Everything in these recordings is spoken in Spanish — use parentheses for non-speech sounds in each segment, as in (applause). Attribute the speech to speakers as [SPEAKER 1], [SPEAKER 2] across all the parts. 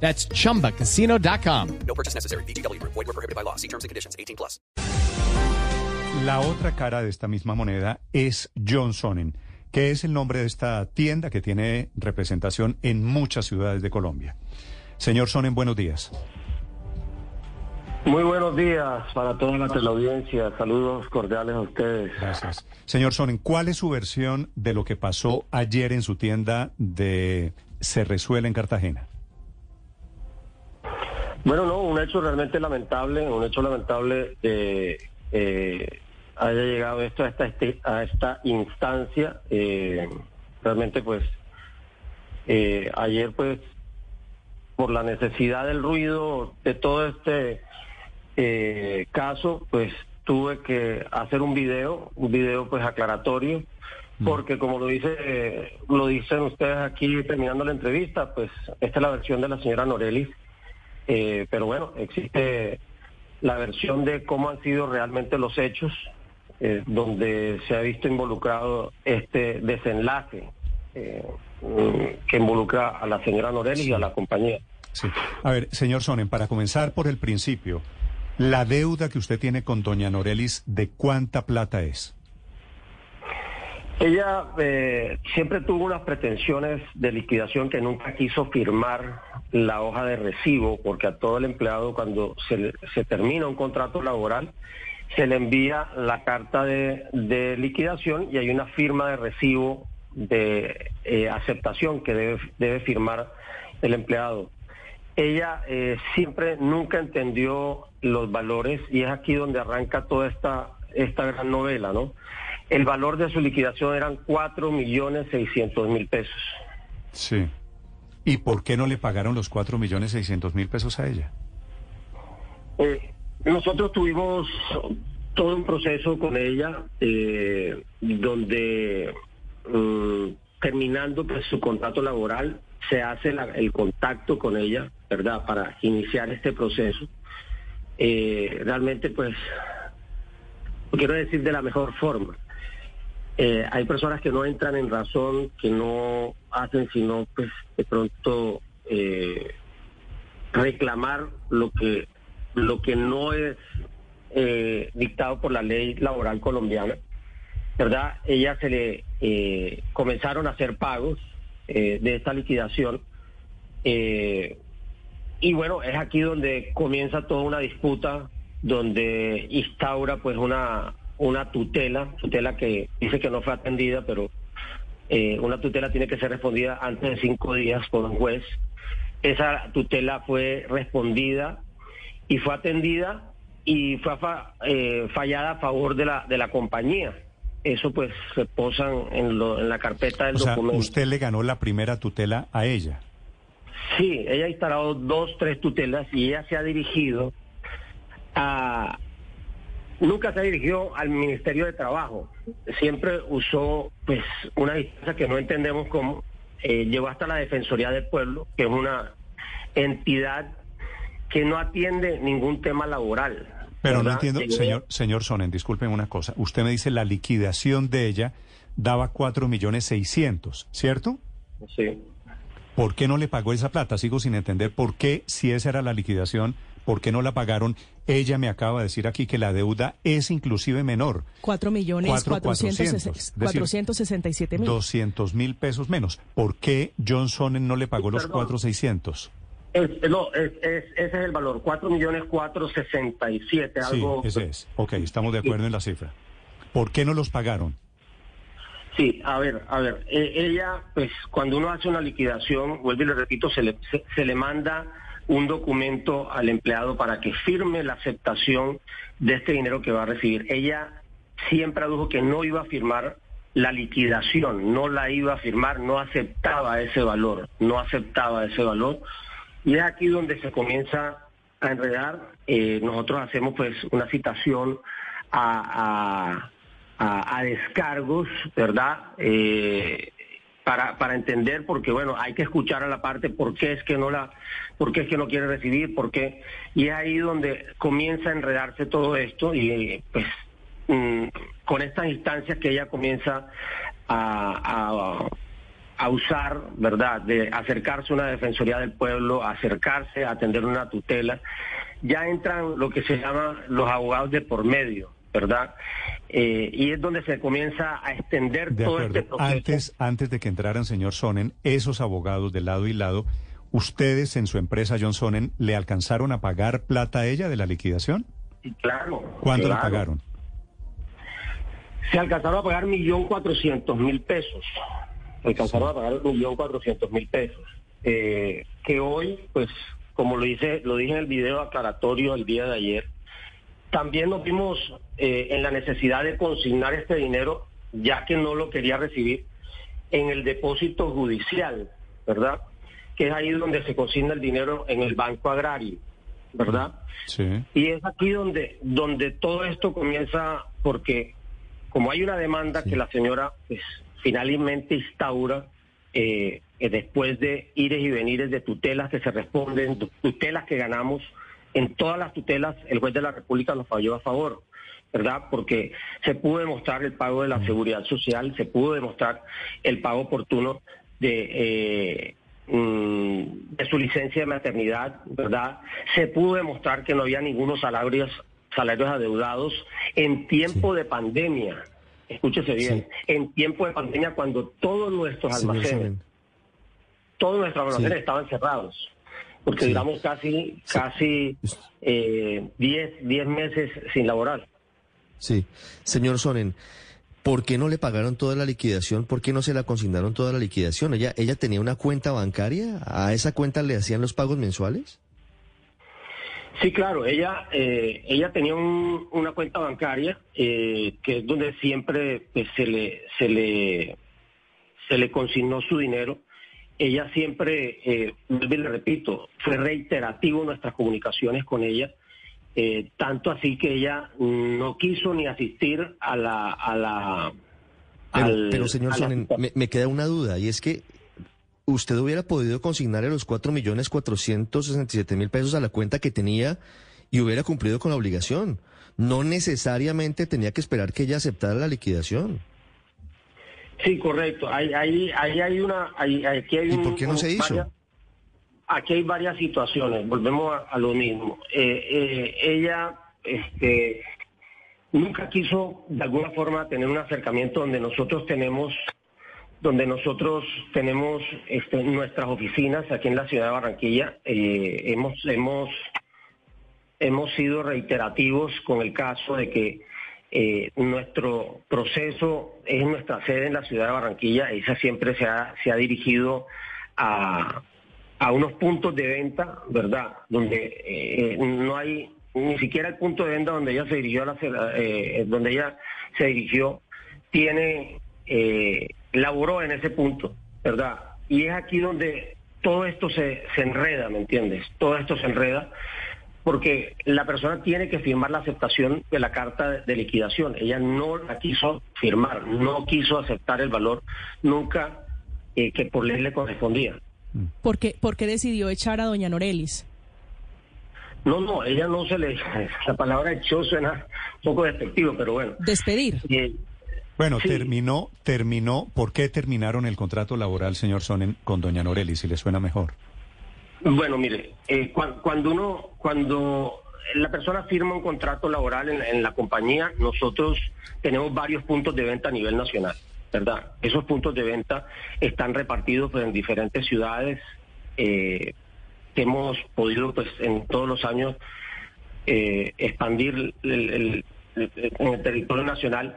[SPEAKER 1] That's chumbacasino.com.
[SPEAKER 2] No purchase necessary. BGW. Void were prohibited by law. See terms and conditions. 18 plus.
[SPEAKER 3] La otra cara de esta misma moneda es John Sonnen, que es el nombre de esta tienda que tiene representación en muchas ciudades de Colombia. Señor Sonnen, buenos días.
[SPEAKER 4] Muy buenos días para toda la teleaudiencia. Saludos cordiales a ustedes.
[SPEAKER 3] Gracias. Señor Sonnen, ¿cuál es su versión de lo que pasó ayer en su tienda de Cerrezuela en Cartagena?
[SPEAKER 4] Bueno, no, un hecho realmente lamentable, un hecho lamentable que eh, haya llegado esto a esta, este, a esta instancia. Eh, realmente, pues, eh, ayer, pues, por la necesidad del ruido de todo este eh, caso, pues, tuve que hacer un video, un video, pues, aclaratorio, porque como lo dice, lo dicen ustedes aquí terminando la entrevista, pues, esta es la versión de la señora Norelis. Eh, pero bueno, existe la versión de cómo han sido realmente los hechos, eh, donde se ha visto involucrado este desenlace eh, que involucra a la señora Norelli y a la compañía.
[SPEAKER 3] Sí. A ver, señor Sonnen, para comenzar por el principio, la deuda que usted tiene con doña Norelis, ¿de cuánta plata es?
[SPEAKER 4] Ella eh, siempre tuvo unas pretensiones de liquidación que nunca quiso firmar la hoja de recibo, porque a todo el empleado cuando se, termina un contrato laboral, se le envía la carta de, de liquidación y hay una firma de recibo de eh, aceptación que debe, debe firmar el empleado. Ella eh, siempre nunca entendió los valores y es aquí donde arranca toda esta, esta gran novela, ¿no? El valor de su liquidación eran cuatro millones seiscientos mil pesos.
[SPEAKER 3] Sí. ¿Y por qué no le pagaron los cuatro millones seiscientos mil pesos a ella?
[SPEAKER 4] Eh, nosotros tuvimos todo un proceso con ella eh, donde mm, terminando pues, su contrato laboral se hace la- el contacto con ella, ¿verdad? Para iniciar este proceso. Eh, realmente pues lo quiero decir de la mejor forma. Eh, hay personas que no entran en razón, que no hacen sino pues de pronto eh, reclamar lo que lo que no es eh, dictado por la ley laboral colombiana, ¿verdad? Ella se le comenzaron a hacer pagos de esta liquidación y bueno, es aquí donde comienza toda una disputa, donde instaura pues una, una tutela, tutela que dice que no fue atendida, pero eh, una tutela tiene que ser respondida antes de cinco días por un juez. Esa tutela fue respondida y fue atendida y fue fa- eh, fallada a favor de la, de la compañía. Eso pues se posan en, lo- en la carpeta del
[SPEAKER 3] O sea,
[SPEAKER 4] documento.
[SPEAKER 3] usted le ganó la primera tutela a ella.
[SPEAKER 4] Sí, ella ha instalado dos, tres tutelas y ella se ha dirigido a... Nunca se dirigió al Ministerio de Trabajo. Siempre usó pues una distancia que no entendemos cómo. Eh, llegó hasta la Defensoría del Pueblo, que es una entidad que no atiende ningún tema laboral.
[SPEAKER 3] Pero no entiendo, señor, señor Sonnen, disculpen una cosa. Usted me dice la liquidación de ella daba cuatro millones seiscientos, ¿cierto?
[SPEAKER 4] Sí.
[SPEAKER 3] ¿Por qué no le pagó esa plata? Sigo sin entender por qué, si esa era la liquidación, por qué no la pagaron. Ella me acaba de decir aquí que la deuda es inclusive menor.
[SPEAKER 5] 4 millones
[SPEAKER 3] Cuatro
[SPEAKER 5] 460
[SPEAKER 3] cuatrocientos, es decir,
[SPEAKER 5] 467 mil.
[SPEAKER 3] 200 mil pesos menos. ¿Por qué John Sonnen no le pagó los
[SPEAKER 4] Perdón.
[SPEAKER 3] cuatro seiscientos?
[SPEAKER 4] Es- no, es- es- ese es el valor, cuatro millones cuatro sesenta y siete,
[SPEAKER 3] Sí,
[SPEAKER 4] algo...
[SPEAKER 3] ese es. Ok, estamos de acuerdo en la cifra. ¿Por qué no los pagaron?
[SPEAKER 4] Sí, a ver, a ver, eh, ella, pues cuando uno hace una liquidación, vuelvo y le repito, se le, se, se le manda un documento al empleado para que firme la aceptación de este dinero que va a recibir. Ella siempre adujo que no iba a firmar la liquidación, no la iba a firmar, no aceptaba ese valor, no aceptaba ese valor. Y es aquí donde se comienza a enredar, eh, nosotros hacemos pues una citación a, a, descargos, ¿verdad? Eh, para, para entender, porque bueno, hay que escuchar a la parte por qué es que no la, por qué es que no quiere recibir, por qué, y es ahí donde comienza a enredarse todo esto y pues mm, con estas instancias que ella comienza a, a, a usar, ¿verdad? De acercarse a una defensoría del pueblo, acercarse a atender una tutela, ya entran lo que se llama los abogados de por medio, ¿verdad? Eh, y es donde se comienza a extender
[SPEAKER 3] De
[SPEAKER 4] todo
[SPEAKER 3] acuerdo.
[SPEAKER 4] este proceso.
[SPEAKER 3] Antes, antes de que entraran, señor Sonnen, esos abogados de lado y lado, ¿ustedes en su empresa John Sonnen le alcanzaron a pagar plata a ella de la liquidación?
[SPEAKER 4] Sí, Claro.
[SPEAKER 3] ¿Cuánto
[SPEAKER 4] claro.
[SPEAKER 3] pagaron?
[SPEAKER 4] Se alcanzaron a pagar millón cuatrocientos mil pesos. Se alcanzaron a pagar millón cuatrocientos mil pesos. Eh, que hoy, pues, como lo dice, lo dije en el video aclaratorio el día de ayer, también nos vimos eh, en la necesidad de consignar este dinero, ya que no lo quería recibir, en el depósito judicial, ¿verdad? Que es ahí donde se consigna el dinero en el Banco Agrario, ¿verdad?
[SPEAKER 3] Sí.
[SPEAKER 4] Y es aquí donde, donde todo esto comienza, porque como hay una demanda que la señora pues, finalmente instaura, eh, eh, después de ires y venires de tutelas que se responden, tu- tutelas que ganamos, en todas las tutelas el juez de la República nos falló a favor, ¿verdad? Porque se pudo demostrar el pago de la seguridad social, se pudo demostrar el pago oportuno de... eh, mm, de su licencia de maternidad, ¿verdad? Se pudo demostrar que no había ningunos salarios, salarios adeudados en tiempo de pandemia. Escúchese bien, en tiempo de pandemia cuando todos nuestros almacenes, todos nuestros almacenes estaban cerrados, porque
[SPEAKER 6] Sí.
[SPEAKER 4] duramos casi, casi eh, 10 10 meses sin laborar.
[SPEAKER 6] Sí. Señor Sonen, ¿por qué no le pagaron toda la liquidación? ¿Por qué no se la consignaron toda la liquidación? ¿Ella, ella tenía una cuenta bancaria? ¿A esa cuenta le hacían los pagos mensuales?
[SPEAKER 4] Sí, claro, ella eh, ella tenía un- una cuenta bancaria eh, que es donde siempre pues, se le se le se le consignó su dinero. Ella siempre, eh, le repito, fue reiterativo nuestras comunicaciones con ella, eh, tanto así que ella no quiso ni asistir a la a la
[SPEAKER 6] Pero,
[SPEAKER 4] al-
[SPEAKER 6] pero, señor
[SPEAKER 4] a
[SPEAKER 6] Sonen, me, me queda una duda y es que usted hubiera podido consignarle los cuatro millones cuatrocientos sesenta y siete mil pesos a la cuenta que tenía y hubiera cumplido con la obligación. No necesariamente tenía que esperar que ella aceptara la liquidación.
[SPEAKER 4] Sí, correcto. Ahí, ahí, ahí hay una, ahí- aquí hay
[SPEAKER 6] ¿Y
[SPEAKER 4] un-
[SPEAKER 6] por qué no se hizo?
[SPEAKER 4] varias- aquí hay varias situaciones. Volvemos a, a lo mismo. Eh, eh, ella, este, nunca quiso de alguna forma tener un acercamiento donde nosotros tenemos, donde nosotros tenemos este, nuestras oficinas aquí en la ciudad de Barranquilla. Eh, hemos, hemos hemos sido reiterativos con el caso de que eh, nuestro proceso es nuestra sede en la ciudad de Barranquilla. Esa siempre se ha, se ha dirigido a, a unos puntos de venta, ¿verdad? Donde eh, no hay ni siquiera el punto de venta donde ella se dirigió, a la, eh, donde ella se dirigió, tiene, eh, en ese punto, ¿verdad? Y es aquí donde todo esto se, se enreda, ¿me entiendes? Todo esto se enreda porque la persona tiene que firmar la aceptación de la carta de, liquidación. Ella no la quiso firmar, no quiso aceptar el valor nunca eh, que por ley le correspondía.
[SPEAKER 5] ¿Por qué, por qué decidió echar a doña Norelis?
[SPEAKER 4] No, no, ella no se le... (laughs) La palabra echó suena un poco despectivo, pero bueno.
[SPEAKER 5] Despedir.
[SPEAKER 4] Eh,
[SPEAKER 3] Bueno,
[SPEAKER 4] Sí.
[SPEAKER 3] terminó, terminó. ¿Por qué terminaron el contrato laboral, señor Sonnen, con doña Noreli, si le suena mejor?
[SPEAKER 4] Bueno, mire, eh, cuan- cuando uno, cuando la persona firma un contrato laboral en, en la compañía, nosotros tenemos varios puntos de venta a nivel nacional, ¿verdad? Esos puntos de venta están repartidos pues, en diferentes ciudades eh, hemos podido, pues, en todos los años eh, expandir en el territorio nacional.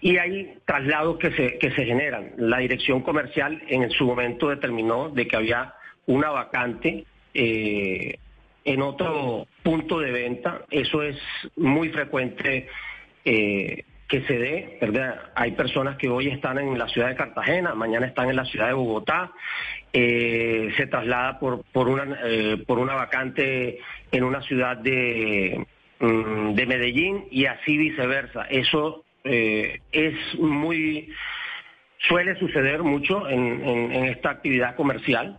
[SPEAKER 4] Y hay traslados que se, que se generan. La dirección comercial en su momento determinó de que había una vacante eh, en otro punto de venta. Eso es muy frecuente eh, que se dé. Hay personas que hoy están en la ciudad de Cartagena, mañana están en la ciudad de Bogotá, eh, se traslada por, por, una, por una vacante en una ciudad de, mm, de Medellín y así viceversa. Eso es muy, suele suceder mucho en esta actividad comercial.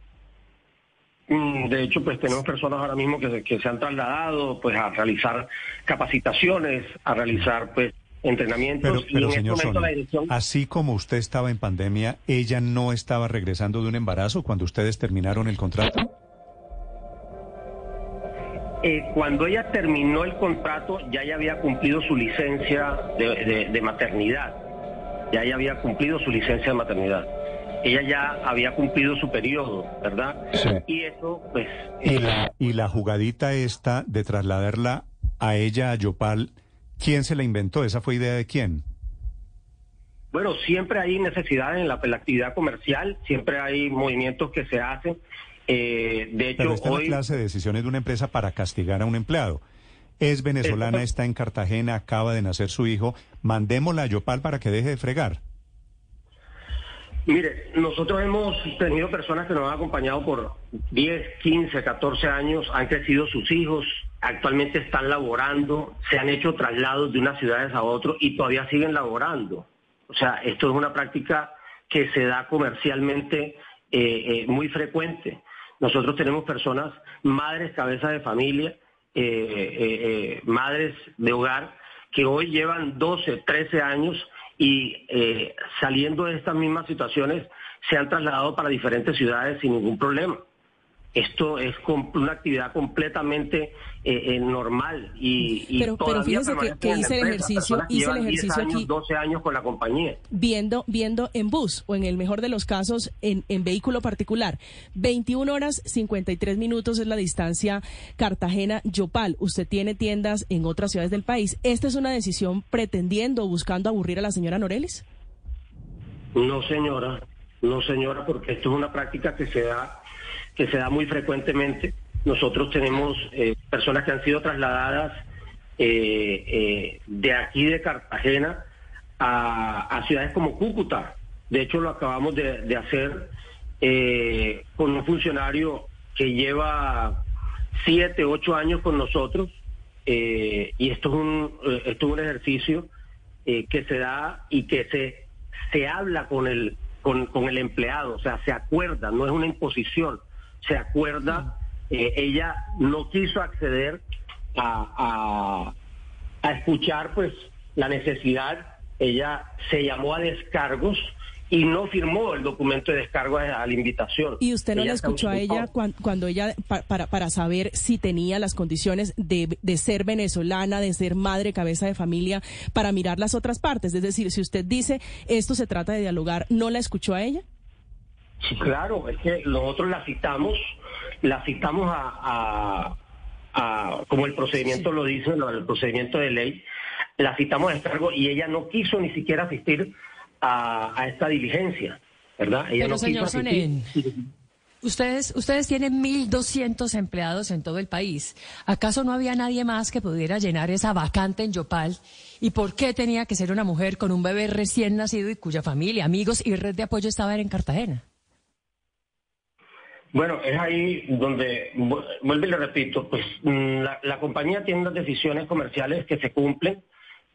[SPEAKER 4] Mm, De hecho, pues tenemos personas ahora mismo que, se- que se han trasladado pues a realizar capacitaciones, a realizar pues entrenamientos
[SPEAKER 3] Pero,
[SPEAKER 4] y en este
[SPEAKER 3] señor
[SPEAKER 4] momento la dirección
[SPEAKER 3] así como usted estaba en pandemia, ¿ella no estaba regresando de un embarazo cuando ustedes terminaron el contrato?
[SPEAKER 4] Eh, cuando ella terminó el contrato, ya ella había cumplido su licencia de, de- de maternidad. Ya ella había cumplido su licencia de maternidad. Ella ya había cumplido su periodo, ¿verdad?
[SPEAKER 3] Sí.
[SPEAKER 4] Y eso, pues...
[SPEAKER 3] Y la, y la jugadita esta de trasladarla a ella a Yopal, ¿quién se la inventó? ¿Esa fue idea de quién?
[SPEAKER 4] Bueno, siempre hay necesidades en la, en la actividad comercial, siempre hay movimientos que se hacen. Eh, de hecho,
[SPEAKER 3] Pero esta es
[SPEAKER 4] hoy...
[SPEAKER 3] la clase de decisiones de una empresa para castigar a un empleado. Es venezolana, está en Cartagena, acaba de nacer su hijo. Mandémosla a Yopal para que deje de fregar.
[SPEAKER 4] Mire, nosotros hemos tenido personas que nos han acompañado por 10, 15, 14 años, han crecido sus hijos, actualmente están laborando, se han hecho traslados de unas ciudades a otras y todavía siguen laborando. O sea, esto es una práctica que se da comercialmente eh, eh, muy frecuente. Nosotros tenemos personas, madres, cabezas de familia, eh, madres de hogar, que hoy llevan 12, 13 años y eh, saliendo de estas mismas situaciones se han trasladado para diferentes ciudades sin ningún problema. Esto es una actividad completamente eh, eh, normal y, y
[SPEAKER 5] Pero- pero fíjese que- hice el ejercicio-
[SPEAKER 4] que
[SPEAKER 5] hice el
[SPEAKER 4] llevan 10
[SPEAKER 5] ejercicio
[SPEAKER 4] años,
[SPEAKER 5] aquí.
[SPEAKER 4] 12 años con la compañía.
[SPEAKER 5] viendo, viendo en bus o en el mejor de los casos en, en vehículo particular. 21 horas 53 minutos es la distancia Cartagena-Yopal. Usted tiene tiendas en otras ciudades del país. ¿Esta es una decisión pretendiendo o buscando aburrir a la señora Norelis?
[SPEAKER 4] No, señora, no, señora, porque esto es una práctica que se da, que se da muy frecuentemente. Nosotros tenemos eh, personas que han sido trasladadas eh, eh, de aquí de Cartagena a, ciudades como Cúcuta. De hecho, lo acabamos de, de hacer con un funcionario que lleva siete, ocho años con nosotros. y esto es un, esto es un ejercicio que se da y que se, se habla con el, con, con el empleado, o sea, se acuerda, no es una imposición, se acuerda, eh, ella no quiso acceder a, a, a escuchar pues la necesidad, ella se llamó a descargos y no firmó el documento de descargo a, la invitación.
[SPEAKER 5] ¿Y usted no
[SPEAKER 4] Ella se
[SPEAKER 5] escuchó a ella cuan- cuando ella, pa- para, para saber si tenía las condiciones de, de ser venezolana, de ser madre, cabeza de familia, para mirar las otras partes? Es decir, si usted dice esto se trata de dialogar, ¿no la escuchó a ella?
[SPEAKER 4] Sí, claro, es que nosotros la citamos, la citamos a, a- a- como el procedimiento lo dice, el procedimiento de ley, la citamos a descargo y ella no quiso ni siquiera asistir a, a esta diligencia, ¿verdad? Ella
[SPEAKER 7] Pero,
[SPEAKER 4] no
[SPEAKER 7] señor
[SPEAKER 4] quiso asistir.
[SPEAKER 7] Ustedes, ustedes tienen 1.200 empleados en todo el país. ¿Acaso no había nadie más que pudiera llenar esa vacante en Yopal? ¿Y por qué tenía que ser una mujer con un bebé recién nacido y cuya familia, amigos y red de apoyo estaban en Cartagena?
[SPEAKER 4] Bueno, es ahí donde, vu- vuelvo y le repito, pues mm, la, compañía tiene unas decisiones comerciales que se cumplen,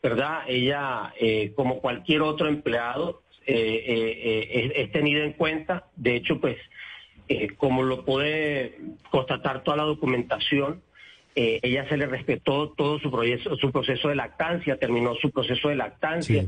[SPEAKER 4] ¿verdad? Ella, eh, como cualquier otro empleado, eh, eh, eh, es, es tenida en cuenta. De hecho, pues, como lo puede constatar toda la documentación, ella se le respetó todo su proceso, su proceso de lactancia, terminó su proceso de lactancia.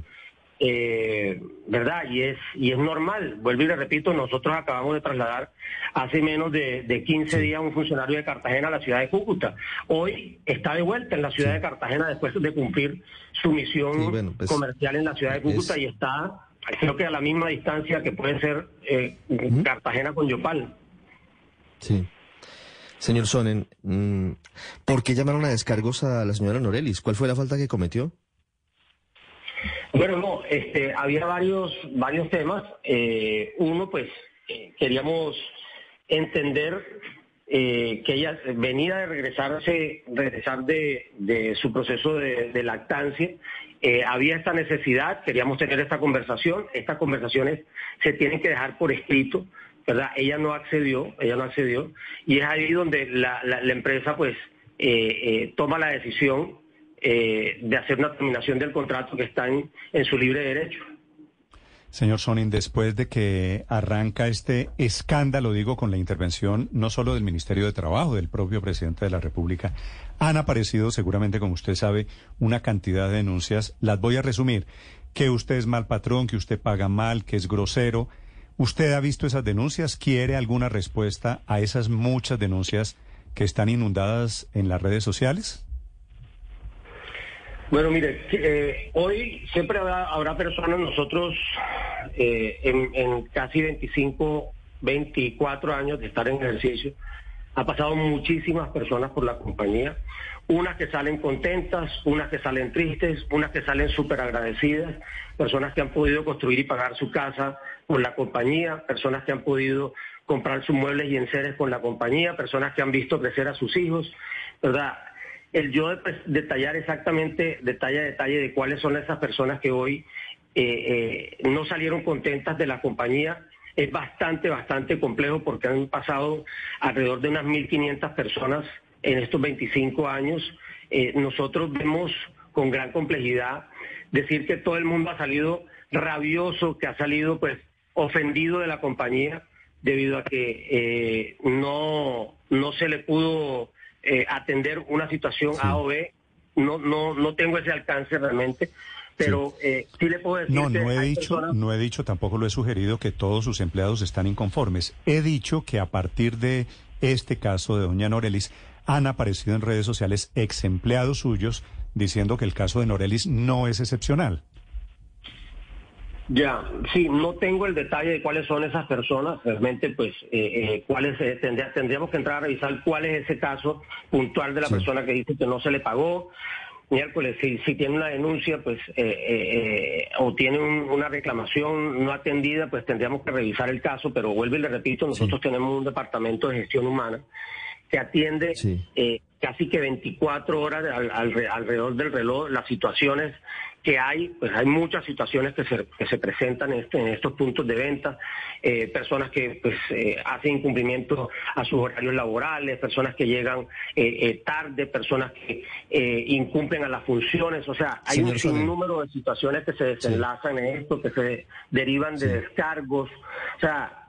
[SPEAKER 4] Eh, ¿Verdad? Y es, y es normal. Vuelvo y le repito, nosotros acabamos de trasladar hace menos de, de 15 días un funcionario de Cartagena a la ciudad de Cúcuta. Hoy está de vuelta en la ciudad de Cartagena después de cumplir su misión
[SPEAKER 6] Sí, bueno, pues,
[SPEAKER 4] comercial en la ciudad de Cúcuta
[SPEAKER 6] es-
[SPEAKER 4] y está, creo que a la misma distancia que puede ser eh, Cartagena con Yopal.
[SPEAKER 6] Sí. Señor Sonen, mm, ¿por qué llamaron a descargos a la señora Norelis? ¿Cuál fue la falta que cometió?
[SPEAKER 4] Bueno, no, este, había varios, varios temas. Eh, uno, pues, eh, queríamos entender eh, que ella venía de regresarse, regresar de, su proceso de, lactancia. Había esta necesidad, queríamos tener esta conversación. Estas conversaciones se tienen que dejar por escrito, ¿verdad? Ella no accedió, ella no accedió. Y es ahí donde la, empresa, pues, toma la decisión eh, de hacer una terminación del contrato que está en, su libre derecho.
[SPEAKER 3] Señor Sonin, después de que arranca este escándalo, digo, con la intervención no solo del Ministerio de Trabajo, del propio presidente de la República, han aparecido seguramente, como usted sabe, una cantidad de denuncias. Las voy a resumir. Que usted es mal patrón, que usted paga mal, que es grosero. ¿Usted ha visto esas denuncias? ¿Quiere alguna respuesta a esas muchas denuncias que están inundadas en las redes sociales?
[SPEAKER 4] Bueno, mire, eh, hoy siempre habrá, habrá personas, nosotros eh, en, casi 25, 24 años de estar en ejercicio, ha pasado muchísimas personas por la compañía, unas que salen contentas, unas que salen tristes, unas que salen súper agradecidas, personas que han podido construir y pagar su casa con la compañía, personas que han podido comprar sus muebles y enseres con la compañía, personas que han visto crecer a sus hijos, ¿verdad? El yo de- detallar exactamente, detalle a detalle de cuáles son esas personas que hoy eh, eh, no salieron contentas de la compañía, es bastante, bastante complejo porque han pasado alrededor de unas 1.500 personas en estos 25 años. Eh, nosotros vemos con gran complejidad decir que todo el mundo ha salido rabioso, que ha salido pues ofendido de la compañía debido a que no, no se le pudo eh, atender una situación A o B. No, no, no tengo ese alcance realmente, pero eh, sí le puedo decir
[SPEAKER 3] No, no he dicho,
[SPEAKER 4] personas-
[SPEAKER 3] no he dicho, tampoco lo he sugerido que todos sus empleados están inconformes. He dicho que a partir de este caso de doña Norelis han aparecido en redes sociales ex empleados suyos diciendo que el caso de Norelis no es excepcional.
[SPEAKER 4] Ya, sí, no tengo el detalle de cuáles son esas personas, realmente pues eh, eh, cuáles eh, tendría- tendríamos que entrar a revisar cuál es ese caso puntual de la
[SPEAKER 6] Sí.
[SPEAKER 4] persona que dice que no se le pagó. Miércoles, si, si tiene una denuncia pues eh, eh, eh, o tiene un- una reclamación no atendida, pues tendríamos que revisar el caso, pero vuelvo y le repito, nosotros tenemos un departamento de gestión humana que atiende
[SPEAKER 6] Sí.
[SPEAKER 4] eh, casi que 24 horas al- al- alrededor del reloj las situaciones que hay, pues hay muchas situaciones que se, que se presentan en, este- en estos puntos de venta, eh, personas que pues eh, hacen incumplimiento a sus horarios laborales, personas que llegan eh, eh, tarde, personas que eh, incumplen a las funciones, o sea, hay
[SPEAKER 6] Señor
[SPEAKER 4] un sinnúmero de situaciones que se desenlazan en esto, que se derivan de
[SPEAKER 6] Sí.
[SPEAKER 4] descargos, o sea,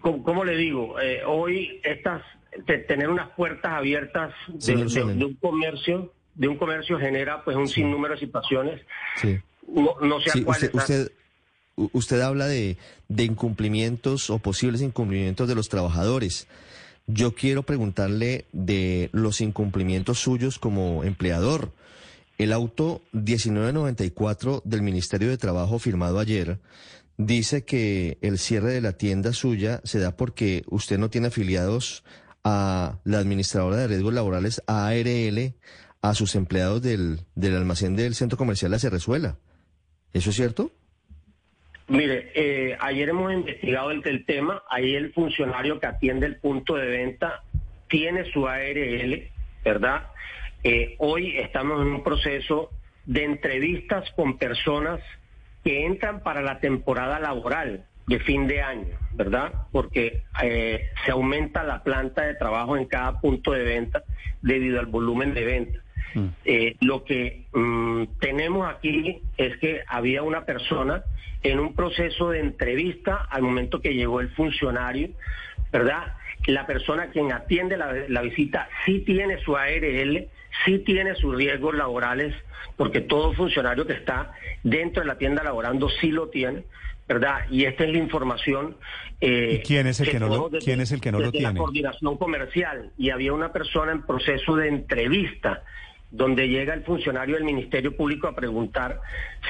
[SPEAKER 4] ¿cómo, cómo le digo? Hoy estas te- tener unas puertas abiertas de un comercio, de un comercio genera pues un sinnúmero de situaciones.
[SPEAKER 6] Sí.
[SPEAKER 4] No, no sé
[SPEAKER 6] Sí,
[SPEAKER 4] cuáles
[SPEAKER 6] usted, usted habla de, de incumplimientos o posibles incumplimientos de los trabajadores. Yo quiero preguntarle de los incumplimientos suyos como empleador. El auto 1994 del Ministerio de Trabajo firmado ayer dice que el cierre de la tienda suya se da porque usted no tiene afiliados a la administradora de riesgos laborales ARL, a sus empleados del, del almacén del centro comercial La Cerrezuela. ¿Eso es cierto?
[SPEAKER 4] Mire, eh, ayer hemos investigado el, tema. Ahí el funcionario que atiende el punto de venta tiene su ARL, ¿verdad? Eh, hoy estamos en un proceso de entrevistas con personas que entran para la temporada laboral de fin de año, ¿verdad? Porque eh, se aumenta la planta de trabajo en cada punto de venta debido al volumen de venta. Eh, lo que mm, tenemos aquí es que había una persona en un proceso de entrevista al momento que llegó el funcionario, ¿verdad? La persona quien atiende la, la visita sí tiene su ARL, sí tiene sus riesgos laborales, porque todo funcionario que está dentro de la tienda laborando sí lo tiene, ¿verdad? Y esta es la información. eh,
[SPEAKER 3] ¿Y quién es el que no lo-
[SPEAKER 4] desde-
[SPEAKER 3] quién es el que no lo
[SPEAKER 4] desde la coordinación comercial y había una persona en proceso de entrevista donde llega el funcionario del Ministerio Público a preguntar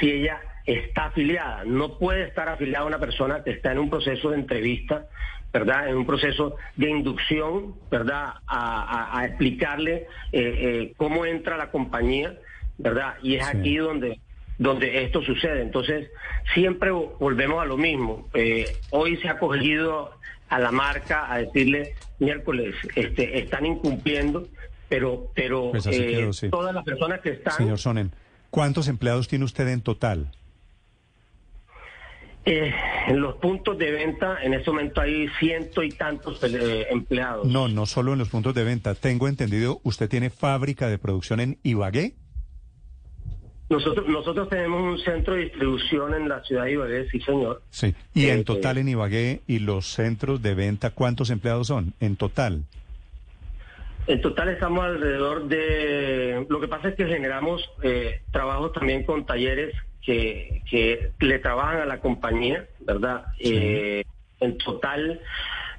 [SPEAKER 4] si ella está afiliada. No puede estar afiliada una persona que está en un proceso de entrevista, ¿verdad? En un proceso de inducción, ¿verdad? A, a- a explicarle eh, eh, cómo entra la compañía, ¿verdad? Y es
[SPEAKER 3] Sí.
[SPEAKER 4] aquí donde donde esto sucede. Entonces, siempre vo- volvemos a lo mismo. Eh, hoy se ha cogido a la marca a decirle, miércoles, este, están incumpliendo, pero, pero
[SPEAKER 3] Pues
[SPEAKER 4] eh,
[SPEAKER 3] quedó, sí.
[SPEAKER 4] todas las personas que están...
[SPEAKER 3] Señor Sonen, ¿cuántos empleados tiene usted en total?
[SPEAKER 4] Eh, en los puntos de venta, en este momento hay ciento y tantos eh, empleados.
[SPEAKER 3] No, no solo en los puntos de venta. Tengo entendido, usted tiene fábrica de producción en Ibagué.
[SPEAKER 4] Nosotros, nosotros tenemos un centro de distribución en la ciudad de Ibagué, sí, señor.
[SPEAKER 3] Sí. Y
[SPEAKER 4] Eh,
[SPEAKER 3] en total en Ibagué y los centros de venta, ¿cuántos empleados son? En total.
[SPEAKER 4] En total estamos alrededor de... Lo que pasa es que generamos eh, trabajos también con talleres que, que le trabajan a la compañía, ¿verdad? Eh, en total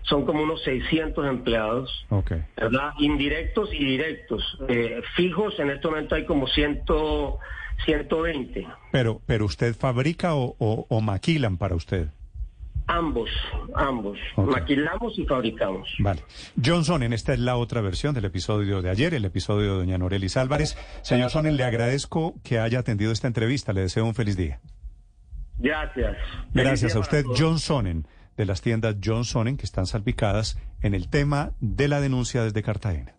[SPEAKER 4] son como unos 600 empleados. ¿verdad? Indirectos y directos. Eh, fijos, en este momento hay como 100, 120.
[SPEAKER 3] Pero, pero usted fabrica o, o- o maquilan para usted.
[SPEAKER 4] Ambos, ambos. Maquilamos y fabricamos.
[SPEAKER 3] Vale. John Sonnen, esta es la otra versión del episodio de ayer, el episodio de doña Norelis Álvarez. Señor Sonnen, le agradezco que haya atendido esta entrevista. Le deseo un feliz día.
[SPEAKER 4] Gracias.
[SPEAKER 3] Gracias a usted. John Sonnen, de las tiendas John Sonnen, que están salpicadas en el tema de la denuncia desde Cartagena.